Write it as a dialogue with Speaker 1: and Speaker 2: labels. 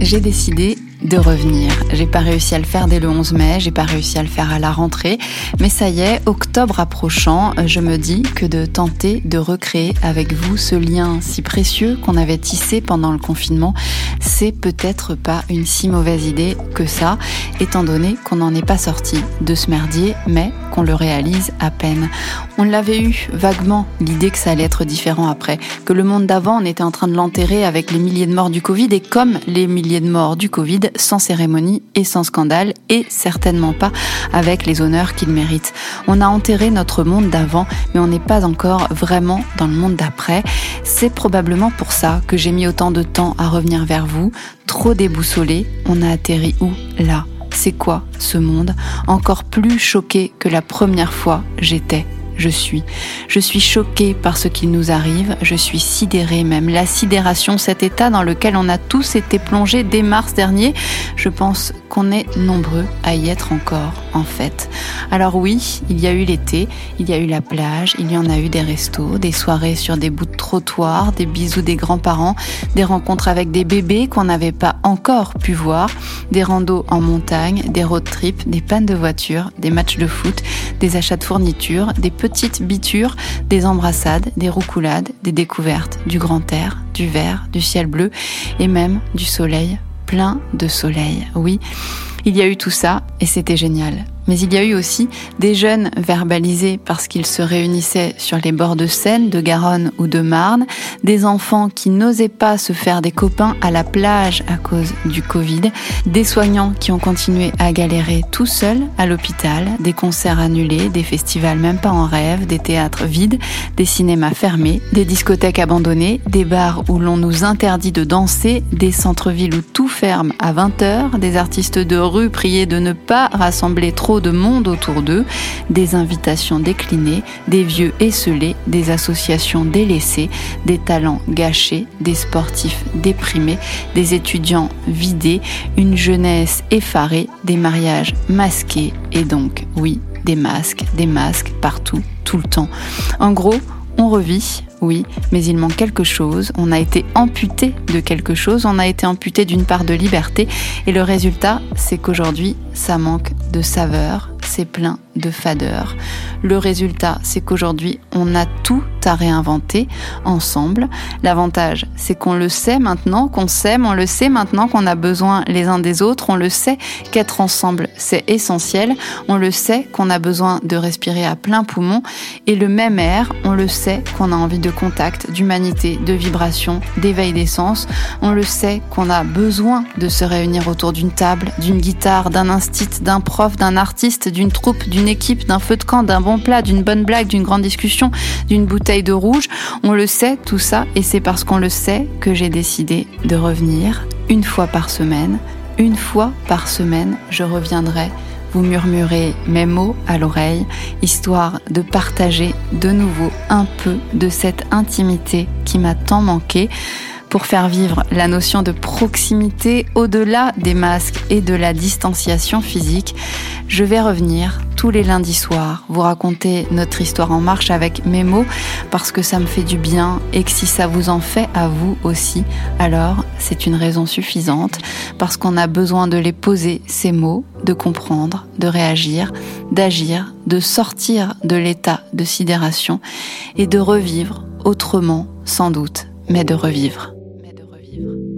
Speaker 1: j'ai décidé de revenir. J'ai pas réussi à le faire dès le 11 mai, j'ai pas réussi à le faire à la rentrée, mais ça y est, octobre approchant, je me dis que de tenter de recréer avec vous ce lien si précieux qu'on avait tissé pendant le confinement, c'est peut-être pas une si mauvaise idée que ça, étant donné qu'on n'en est pas sorti de ce merdier, mais qu'on le réalise à peine. On l'avait eu vaguement l'idée que ça allait être différent après, que le monde d'avant on était en train de l'enterrer avec les milliers de morts du Covid et comme les milliers de morts du Covid, sans cérémonie et sans scandale, et certainement pas avec les honneurs qu'il mérite. On a enterré notre monde d'avant, mais on n'est pas encore vraiment dans le monde d'après. C'est probablement pour ça que j'ai mis autant de temps à revenir vers vous, trop déboussolé. On a atterri où? Là. C'est quoi ce monde? Encore plus choqué que la première fois j'étais je suis. Je suis choquée par ce qui nous arrive, je suis sidérée même. La sidération, cet état dans lequel on a tous été plongés dès mars dernier, je pense qu'on est nombreux à y être encore, en fait. Alors oui, il y a eu l'été, il y a eu la plage, il y en a eu des restos, des soirées sur des bouts de des bisous des grands-parents, des rencontres avec des bébés qu'on n'avait pas encore pu voir, des randos en montagne, des road trips, des pannes de voiture, des matchs de foot, des achats de fournitures, des petites bitures, des embrassades, des roucoulades, des découvertes, du grand air, du vert, du ciel bleu et même du soleil plein de soleil. Oui, il y a eu tout ça et c'était génial. Mais il y a eu aussi des jeunes verbalisés parce qu'ils se réunissaient sur les bords de Seine, de Garonne ou de Marne, des enfants qui n'osaient pas se faire des copains à la plage à cause du Covid, des soignants qui ont continué à galérer tout seuls à l'hôpital, des concerts annulés, des festivals même pas en rêve, des théâtres vides, des cinémas fermés, des discothèques abandonnées, des bars où l'on nous interdit de danser, des centres-villes où tout ferme à 20h, des artistes de rue de ne pas rassembler trop de monde autour d'eux, des invitations déclinées, des vieux esselés, des associations délaissées, des talents gâchés, des sportifs déprimés, des étudiants vidés, une jeunesse effarée, des mariages masqués et donc, oui, des masques, des masques partout, tout le temps. En gros, on revit, oui, mais il manque quelque chose, on a été amputé de quelque chose, on a été amputé d'une part de liberté, et le résultat, c'est qu'aujourd'hui, ça manque de saveur, c'est plein de fadeur. Le résultat, c'est qu'aujourd'hui, on a tout à réinventer ensemble. L'avantage, c'est qu'on le sait maintenant, qu'on s'aime, on le sait maintenant qu'on a besoin les uns des autres, on le sait qu'être ensemble, c'est essentiel, on le sait qu'on a besoin de respirer à plein poumon, et le même air, on le sait qu'on a envie de contact, d'humanité, de vibration, d'éveil des sens, on le sait qu'on a besoin de se réunir autour d'une table, d'une guitare, d'un instit, d'un prof, d'un artiste, d'une troupe, d'une équipe, d'un feu de camp, d'un bon plat, d'une bonne blague, d'une grande discussion, d'une bouteille de rouge. On le sait, tout ça, et c'est parce qu'on le sait que j'ai décidé de revenir une fois par semaine. Une fois par semaine, je reviendrai vous murmurer mes mots à l'oreille, histoire de partager de nouveau un peu de cette intimité qui m'a tant manqué pour faire vivre la notion de proximité au-delà des masques et de la distanciation physique, je vais revenir tous les lundis soirs vous raconter notre histoire en marche avec mes mots parce que ça me fait du bien et que si ça vous en fait à vous aussi, alors c'est une raison suffisante parce qu'on a besoin de les poser ces mots, de comprendre, de réagir, d'agir, de sortir de l'état de sidération et de revivre autrement sans doute, mais de revivre. Vivre.